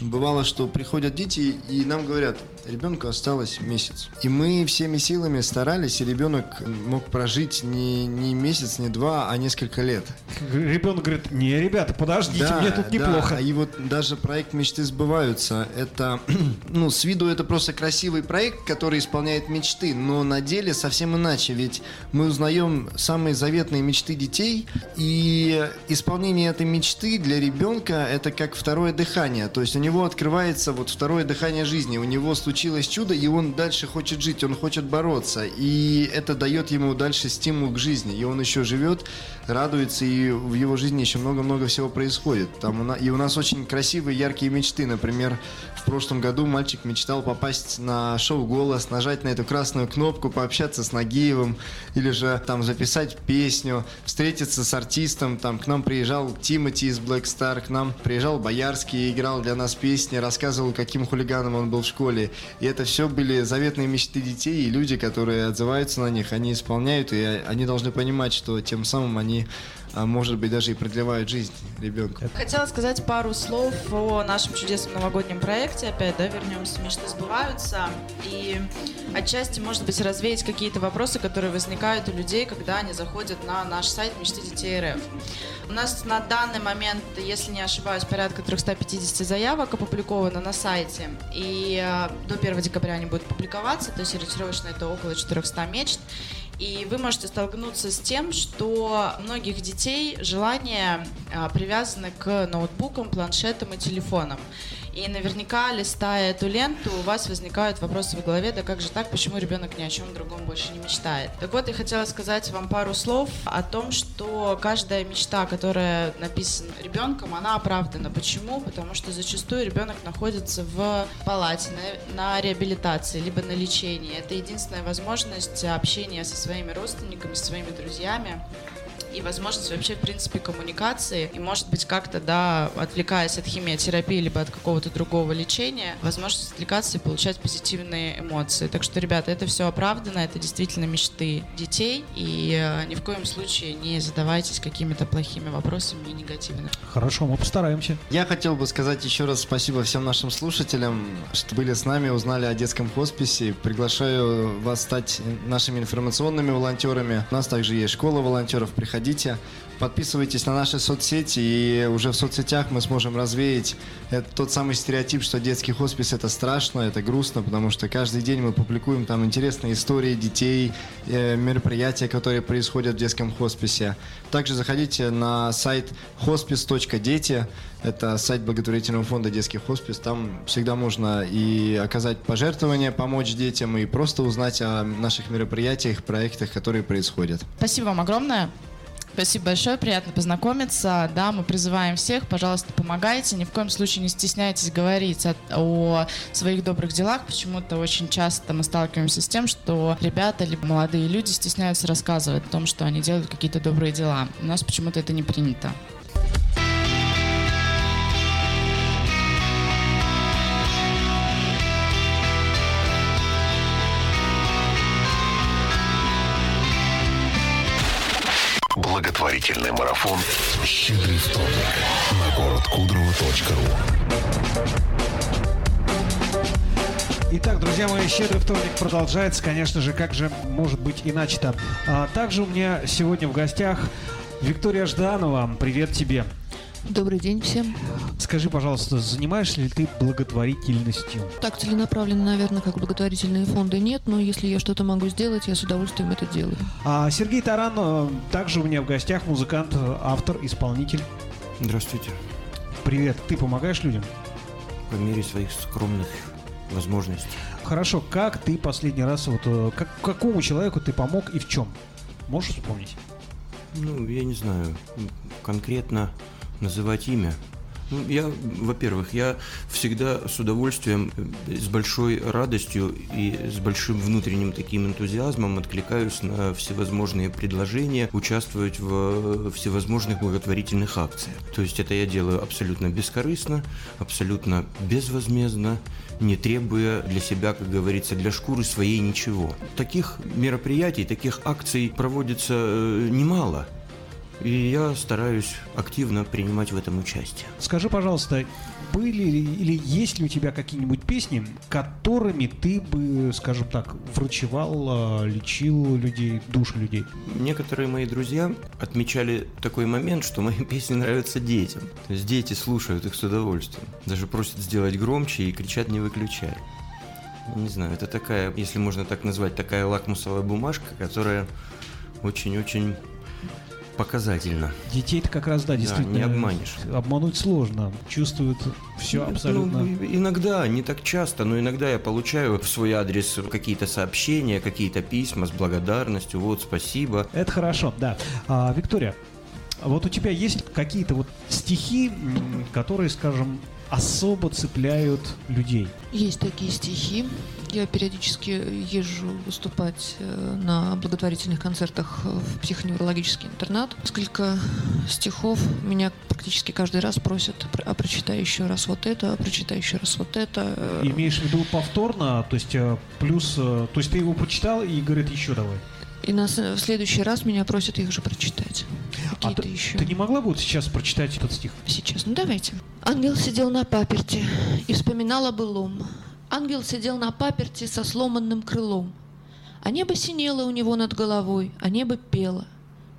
бывало, что приходят дети и нам говорят, ребенку осталось месяц. И мы всеми силами старались, и ребенок мог прожить не, не месяц, не два, а несколько лет. Ребенок говорит, не, ребята, подождите, мне тут да. неплохо. И вот даже проект мечты сбываются. Это, ну, с виду это просто красивый проект, который исполняет мечты, но на деле совсем иначе. Ведь мы узнаем самые заветные мечты детей, и исполнение этой мечты для ребенка это как второе дыхание. То есть у него открывается вот второе дыхание жизни, у него стучит случилось чудо, и он дальше хочет жить, он хочет бороться. И это дает ему дальше стимул к жизни. И он еще живет, радуется, и в его жизни еще много-много всего происходит. Там у на- и у нас очень красивые, яркие мечты. Например, в прошлом году мальчик мечтал попасть на шоу «Голос», нажать на эту красную кнопку, пообщаться с Нагиевым, или же там записать песню, встретиться с артистом. Там к нам приезжал Тимати из Black Star, к нам приезжал Боярский, играл для нас песни, рассказывал, каким хулиганом он был в школе. И это все были заветные мечты детей, и люди, которые отзываются на них, они исполняют, и они должны понимать, что тем самым они, а, может быть, даже и продлевают жизнь ребенку. Хотела сказать пару слов о нашем чудесном новогоднем проекте. Опять, да, вернемся, мечты сбываются. И отчасти, может быть, развеять какие-то вопросы, которые возникают у людей, когда они заходят на наш сайт Мечты детей РФ. У нас на данный момент, если не ошибаюсь, порядка 350 заявок опубликовано на сайте. И э, до 1 декабря они будут публиковаться, то есть ориентировочно это около 400 мечт. И вы можете столкнуться с тем, что многих детей желания а, привязаны к ноутбукам, планшетам и телефонам. И наверняка, листая эту ленту, у вас возникают вопросы в голове, да как же так, почему ребенок ни о чем другом больше не мечтает. Так вот, я хотела сказать вам пару слов о том, что каждая мечта, которая написана ребенком, она оправдана. Почему? Потому что зачастую ребенок находится в палате, на, на реабилитации, либо на лечении. Это единственная возможность общения со своими родственниками, со своими друзьями и возможность вообще, в принципе, коммуникации. И, может быть, как-то, да, отвлекаясь от химиотерапии либо от какого-то другого лечения, возможность отвлекаться и получать позитивные эмоции. Так что, ребята, это все оправдано, это действительно мечты детей. И э, ни в коем случае не задавайтесь какими-то плохими вопросами и негативными. Хорошо, мы постараемся. Я хотел бы сказать еще раз спасибо всем нашим слушателям, что были с нами, узнали о детском хосписе. Приглашаю вас стать нашими информационными волонтерами. У нас также есть школа волонтеров. Приходите, подписывайтесь на наши соцсети, и уже в соцсетях мы сможем развеять это тот самый стереотип, что детский хоспис это страшно, это грустно, потому что каждый день мы публикуем там интересные истории детей, э, мероприятия, которые происходят в детском хосписе. Также заходите на сайт hospice.дети, это сайт благотворительного фонда «Детский хоспис». Там всегда можно и оказать пожертвования, помочь детям, и просто узнать о наших мероприятиях, проектах, которые происходят. Спасибо вам огромное. Спасибо большое, приятно познакомиться. Да, мы призываем всех, пожалуйста, помогайте. Ни в коем случае не стесняйтесь говорить о, своих добрых делах. Почему-то очень часто мы сталкиваемся с тем, что ребята либо молодые люди стесняются рассказывать о том, что они делают какие-то добрые дела. У нас почему-то это не принято. Благотворительный марафон «Щедрый вторник» на городкудрово.ру Итак, друзья мои, щедрый вторник продолжается. Конечно же, как же может быть иначе-то? А, также у меня сегодня в гостях Виктория Жданова. Привет тебе. Добрый день всем. Скажи, пожалуйста, занимаешься ли ты благотворительностью? Так целенаправленно, наверное, как благотворительные фонды нет, но если я что-то могу сделать, я с удовольствием это делаю. А Сергей Таран э, также у меня в гостях, музыкант, автор, исполнитель. Здравствуйте. Привет. Ты помогаешь людям? По мере своих скромных возможностей. Хорошо. Как ты последний раз, вот, э, как, какому человеку ты помог и в чем? Можешь вспомнить? Ну, я не знаю, конкретно называть имя. Ну, я, во-первых, я всегда с удовольствием, э, с большой радостью и с большим внутренним таким энтузиазмом откликаюсь на всевозможные предложения участвовать в э, всевозможных благотворительных акциях. То есть это я делаю абсолютно бескорыстно, абсолютно безвозмездно, не требуя для себя, как говорится, для шкуры своей ничего. Таких мероприятий, таких акций проводится э, немало. И я стараюсь активно принимать в этом участие. Скажи, пожалуйста, были ли или есть ли у тебя какие-нибудь песни, которыми ты бы, скажем так, врачевал, э, лечил людей, души людей? Некоторые мои друзья отмечали такой момент, что мои песни нравятся детям. То есть дети слушают их с удовольствием. Даже просят сделать громче и кричат «не выключай». Не знаю, это такая, если можно так назвать, такая лакмусовая бумажка, которая очень-очень показательно. Детей-то как раз, да, действительно. не обманешь. Обмануть сложно. Чувствуют все абсолютно. Ну, иногда, не так часто, но иногда я получаю в свой адрес какие-то сообщения, какие-то письма с благодарностью. Вот, спасибо. Это хорошо, да. А, Виктория, вот у тебя есть какие-то вот стихи, которые, скажем, особо цепляют людей? Есть такие стихи. Я периодически езжу выступать э, на благотворительных концертах в психоневрологический интернат. Несколько стихов меня практически каждый раз просят, «Про- а прочитай еще раз вот это, а прочитай еще раз вот это. Имеешь в виду повторно, то есть э, плюс, э, то есть ты его прочитал и говорит еще давай. И на в следующий раз меня просят их же прочитать. А ты, еще. ты не могла бы вот сейчас прочитать этот стих? Сейчас, ну давайте. Ангел сидел на паперти и вспоминал о былом. Ангел сидел на паперти со сломанным крылом. А небо синело у него над головой, а небо пело.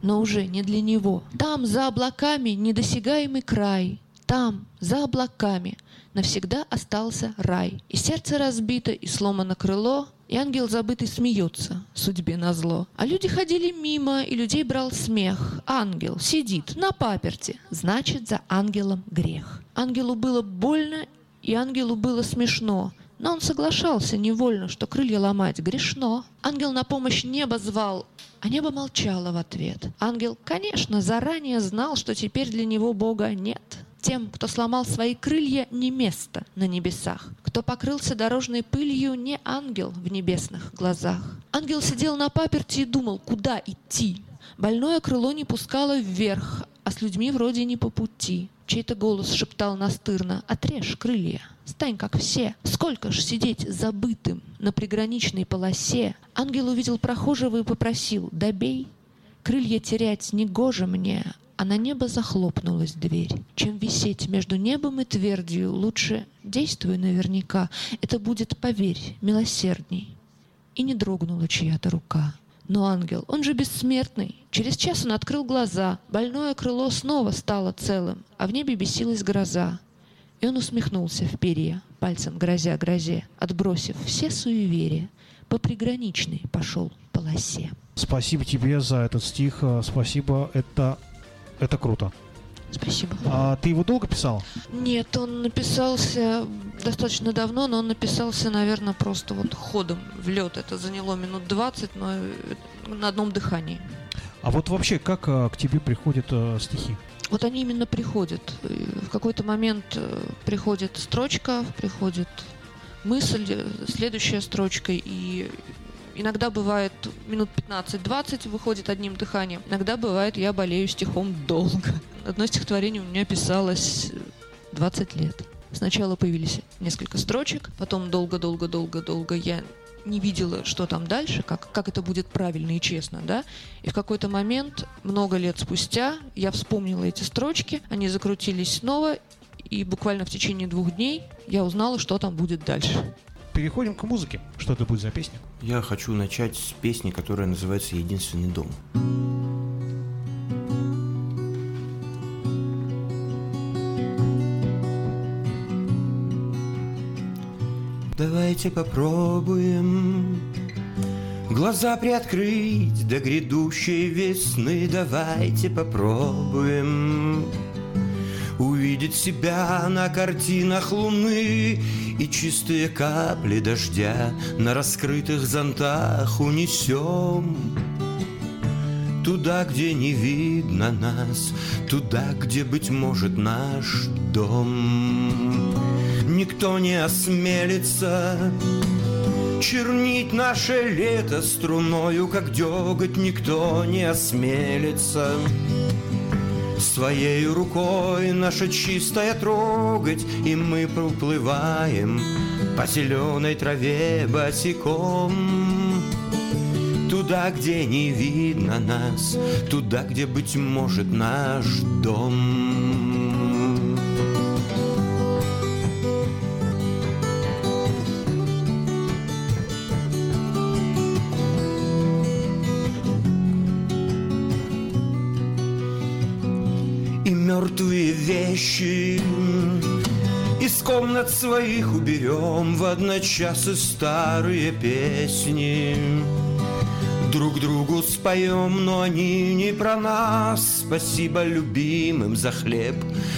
Но уже не для него. Там, за облаками, недосягаемый край. Там, за облаками, навсегда остался рай. И сердце разбито, и сломано крыло, и ангел забытый смеется судьбе на зло. А люди ходили мимо, и людей брал смех. Ангел сидит на паперти, значит, за ангелом грех. Ангелу было больно, и ангелу было смешно. Но он соглашался невольно, что крылья ломать грешно. Ангел на помощь небо звал, а небо молчало в ответ. Ангел, конечно, заранее знал, что теперь для него Бога нет. Тем, кто сломал свои крылья, не место на небесах. Кто покрылся дорожной пылью, не ангел в небесных глазах. Ангел сидел на паперти и думал, куда идти. Больное крыло не пускало вверх, а с людьми вроде не по пути. Чей-то голос шептал настырно «Отрежь крылья, стань как все». Сколько ж сидеть забытым на приграничной полосе? Ангел увидел прохожего и попросил «Добей». Крылья терять не гоже мне, а на небо захлопнулась дверь. Чем висеть между небом и твердью, лучше действуй наверняка. Это будет, поверь, милосердней. И не дрогнула чья-то рука. Но ангел, он же бессмертный. Через час он открыл глаза. Больное крыло снова стало целым, а в небе бесилась гроза. И он усмехнулся в перья, пальцем грозя грозе, отбросив все суеверия. По приграничной пошел полосе. Спасибо тебе за этот стих, э, спасибо, это, это круто. Спасибо. А ты его долго писал? Нет, он написался достаточно давно, но он написался, наверное, просто вот ходом в лед. Это заняло минут 20, но э, на одном дыхании. А вот вообще, как э, к тебе приходят э, стихи? Вот они именно приходят. В какой-то момент приходит строчка, приходит мысль, следующая строчка, и иногда бывает минут 15-20 выходит одним дыханием. Иногда бывает, я болею стихом долго. Одно стихотворение у меня писалось э, 20 лет. Сначала появились несколько строчек, потом долго-долго-долго-долго я не видела, что там дальше, как, как это будет правильно и честно, да. И в какой-то момент, много лет спустя, я вспомнила эти строчки, они закрутились снова, и буквально в течение двух дней я узнала, что там будет дальше. Переходим к музыке. Что это будет за песня? Я хочу начать с песни, которая называется «Единственный дом». Давайте попробуем Глаза приоткрыть до грядущей весны. Давайте попробуем Увидеть себя на картинах луны И чистые капли дождя На раскрытых зонтах унесем. Туда, где не видно нас Туда, где, быть может, наш дом Никто не осмелится Чернить наше лето струною, как деготь Никто не осмелится. Своей рукой наше чистое трогать И мы проплываем по зеленой траве босиком. Туда, где не видно нас Туда, где, быть может, наш дом вещи из комнат своих уберем В одночасы старые песни. Друг другу споем, но они не про нас. Спасибо любимым за хлеб,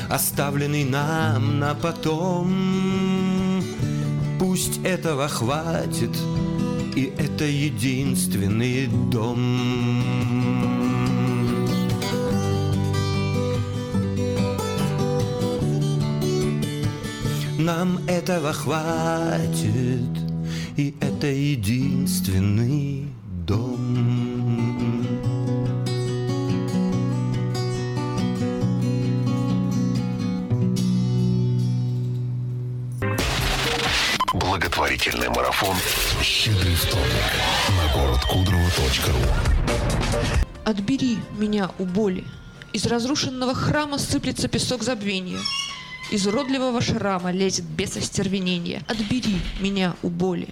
оставленный нам на потом. Пусть этого хватит, и это единственный дом Нам этого хватит, и это единственный дом. Благотворительный марафон «Щедрый вторник» на городкудрово.ру Отбери меня у боли. Из разрушенного храма сыплется песок забвения. Из уродливого шрама лезет без остервенения. Отбери меня у боли.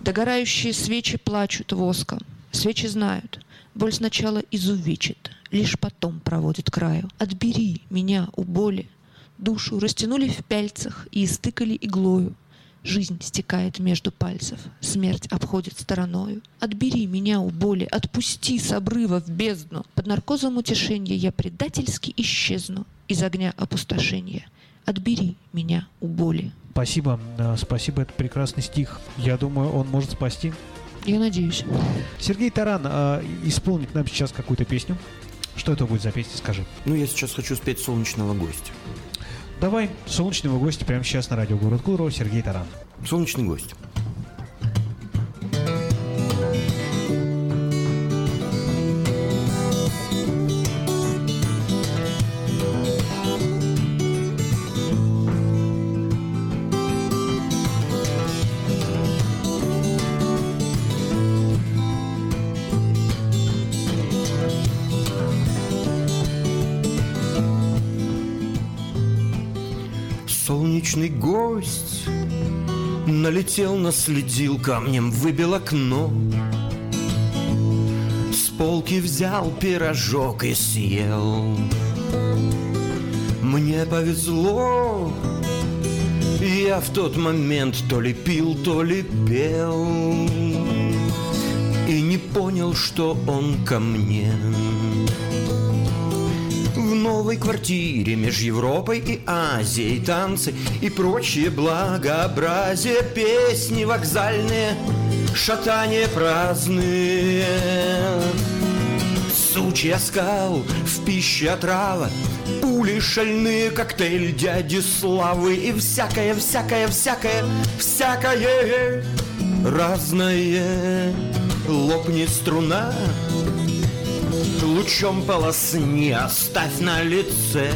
Догорающие свечи плачут воском. Свечи знают. Боль сначала изувечит, лишь потом проводит краю. Отбери меня у боли. Душу растянули в пяльцах и истыкали иглою. Жизнь стекает между пальцев, смерть обходит стороною. Отбери меня у боли, отпусти с обрыва в бездну. Под наркозом утешения я предательски исчезну из огня опустошения. Отбери меня у боли. Спасибо, спасибо, это прекрасный стих. Я думаю, он может спасти. Я надеюсь. Сергей Таран э, исполнит нам сейчас какую-то песню. Что это будет за песня, скажи? Ну, я сейчас хочу спеть «Солнечного гостя». Давай, солнечного гостя прямо сейчас на радио Город Кудрово, Сергей Таран. Солнечный гость. Солнечный гость Налетел, наследил камнем, выбил окно. С полки взял пирожок и съел. Мне повезло Я в тот момент то ли пил, то ли пел. И не понял, что он ко мне новой квартире меж Европой и Азией танцы и прочие благообразия, песни вокзальные, шатания праздные. Сучья скал, в пище отрава, пули шальные, коктейль дяди Славы и всякое, всякое, всякое, всякое разное. Лопни струна, Лучом полосни оставь на лице.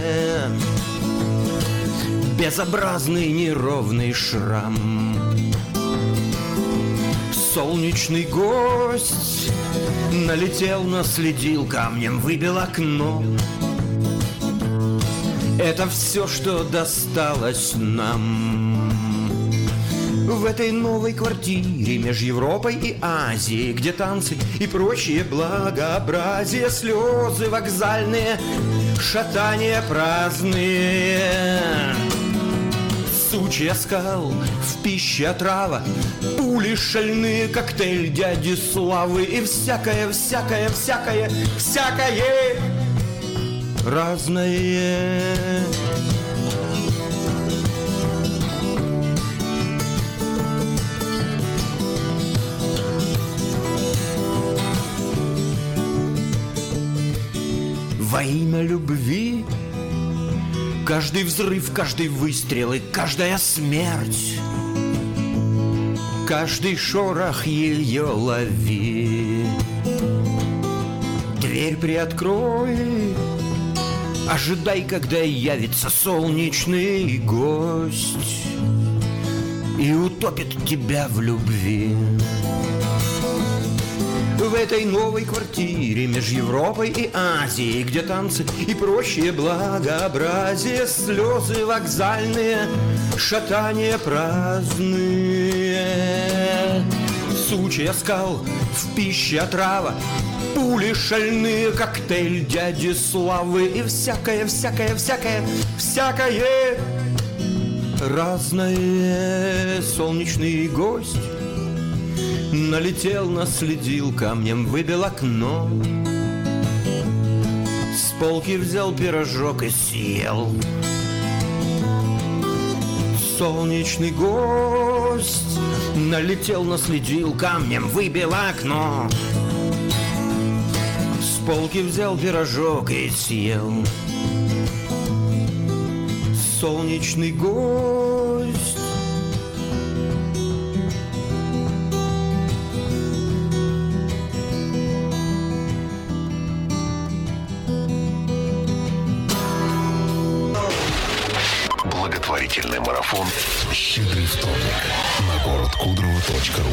Безобразный неровный шрам. Солнечный гость Налетел, наследил камнем, выбил окно. Это все, что досталось нам в этой новой квартире меж Европой и Азией, где танцы и прочие благообразия, слезы вокзальные, шатания праздные. Сучья скал, в пище отрава, пули шальные, коктейль дяди Славы и всякое, всякое, всякое, всякое разное. Во имя любви. Каждый взрыв, каждый выстрел и каждая смерть. Каждый шорох ее лови. Дверь приоткрой. Ожидай, когда явится солнечный гость И утопит тебя в любви в этой новой квартире меж Европой и Азией, где танцы и прочие благообразия, слезы вокзальные, шатания праздные. Сучья скал, в пище отрава, пули шальные, коктейль дяди Славы и всякое, всякое, всякое, всякое разное солнечный гость Налетел, наследил камнем, выбил окно. С полки взял пирожок и съел. Солнечный гость Налетел, наследил камнем, выбил окно. С полки взял пирожок и съел. Солнечный гость марафон «Щедрый вторник» на городкудрово.ру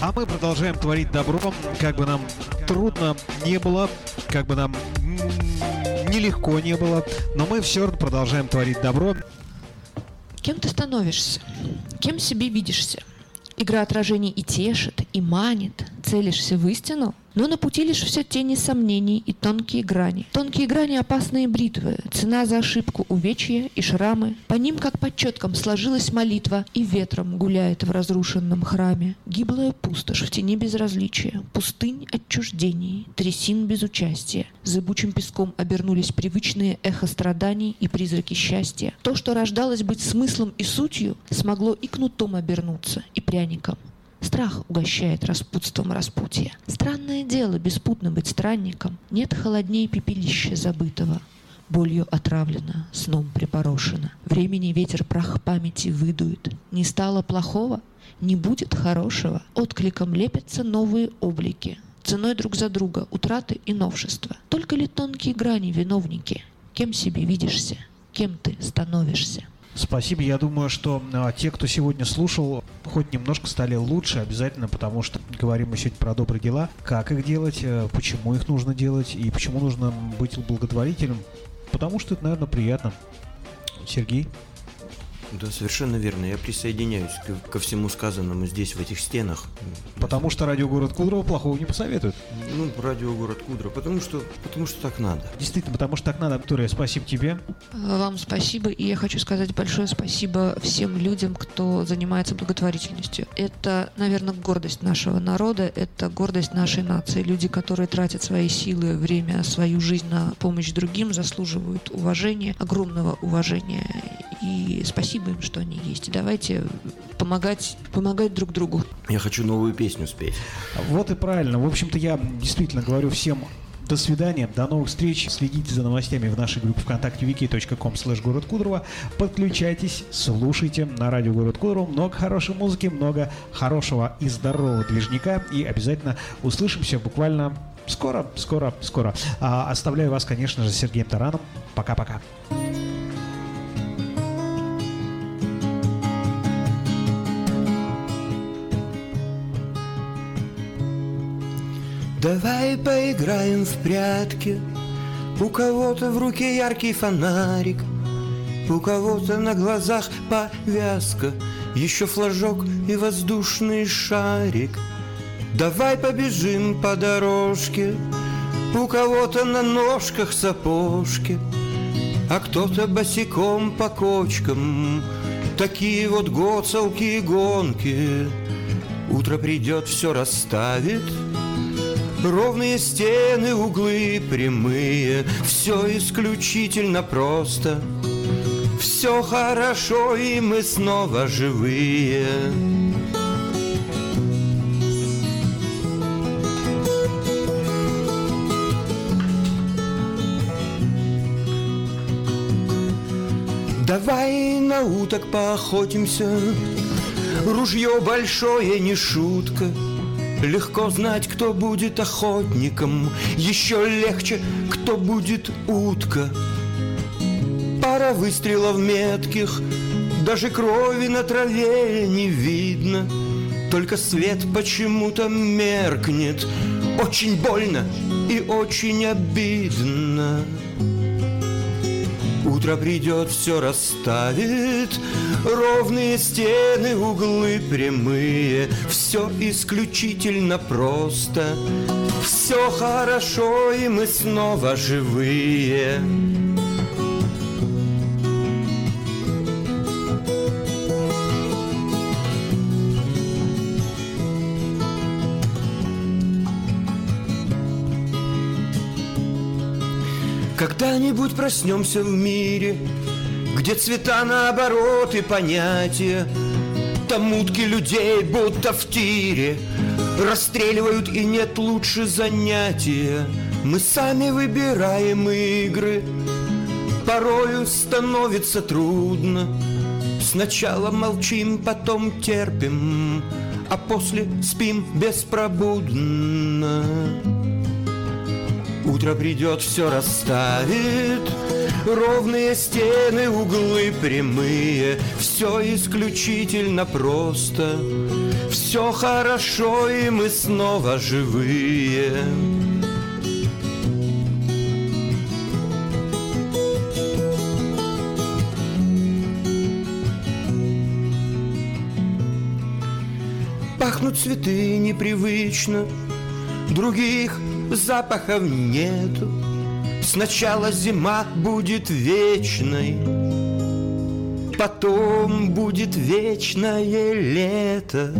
А мы продолжаем творить добро, как бы нам трудно не было, как бы нам нелегко не было, но мы все равно продолжаем творить добро. Кем ты становишься? Кем себе видишься? Игра отражений и тешит, и манит. Целишься в истину, но на пути лишь все тени сомнений и тонкие грани. Тонкие грани — опасные бритвы, цена за ошибку — увечья и шрамы. По ним, как по четкам, сложилась молитва, и ветром гуляет в разрушенном храме. Гиблая пустошь в тени безразличия, пустынь отчуждений, трясин без участия. Зыбучим песком обернулись привычные эхо страданий и призраки счастья. То, что рождалось быть смыслом и сутью, смогло и кнутом обернуться, и пряником. Страх угощает распутством распутья. Странное дело беспутно быть странником. Нет холоднее пепелища забытого. Болью отравлено, сном припорошено. Времени ветер прах памяти выдует. Не стало плохого, не будет хорошего. Откликом лепятся новые облики. Ценой друг за друга утраты и новшества. Только ли тонкие грани виновники? Кем себе видишься? Кем ты становишься? Спасибо. Я думаю, что а, те, кто сегодня слушал, хоть немножко стали лучше обязательно, потому что говорим мы сегодня про добрые дела. Как их делать, э, почему их нужно делать и почему нужно быть благотворителем. Потому что это, наверное, приятно. Сергей? Да, совершенно верно. Я присоединяюсь к- ко всему сказанному здесь, в этих стенах. Потому что радио «Город Кудрово» плохого не посоветует. Ну, радио «Город Кудро», потому что, потому что так надо. Действительно, потому что так надо. Виктория, спасибо тебе. Вам спасибо, и я хочу сказать большое спасибо всем людям, кто занимается благотворительностью. Это, наверное, гордость нашего народа, это гордость нашей нации. Люди, которые тратят свои силы, время, свою жизнь на помощь другим, заслуживают уважения, огромного уважения. И спасибо им, что они есть. И давайте помогать, помогать друг другу. Я хочу новую песню спеть. Вот и правильно. В общем-то, я действительно говорю всем до свидания, до новых встреч. Следите за новостями в нашей группе ВКонтакте wiki.com slash город Кудрово. Подключайтесь, слушайте на радио Город Кудрово. Много хорошей музыки, много хорошего и здорового движника. И обязательно услышимся буквально скоро, скоро, скоро. А, оставляю вас, конечно же, с Сергеем Тараном. Пока-пока. Давай поиграем в прятки. У кого-то в руке яркий фонарик У кого-то на глазах повязка Еще флажок и воздушный шарик. Давай побежим по дорожке У кого-то на ножках сапожки А кто-то босиком по кочкам. Такие вот гоцалки и гонки. Утро придет, все расставит Ровные стены, углы прямые, все исключительно просто. Все хорошо, и мы снова живые. Давай на уток поохотимся, Ружье большое не шутка. Легко знать, кто будет охотником, Еще легче, кто будет утка. Пара выстрелов метких, Даже крови на траве не видно, Только свет почему-то меркнет, Очень больно и очень обидно. Утро придет, все расставит. Ровные стены, углы прямые. Все исключительно просто. Все хорошо, и мы снова живые Когда-нибудь проснемся в мире, где цвета наоборот и понятия. Там утки людей будто в тире Расстреливают и нет лучше занятия. Мы сами выбираем игры Порою становится трудно. Сначала молчим, потом терпим А после спим беспробудно Утро придет, все расставит. Ровные стены, углы прямые. Все исключительно просто. Все хорошо, и мы снова живые. Пахнут цветы непривычно. Других запахов нету. Сначала зима будет вечной Потом будет вечное лето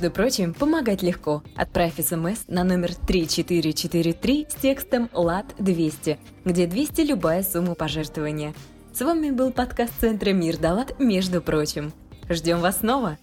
Между прочим, помогать легко. Отправь смс на номер 3443 с текстом ЛАД-200, где 200 любая сумма пожертвования. С вами был подкаст Центра Мир Далат «Между прочим». Ждем вас снова!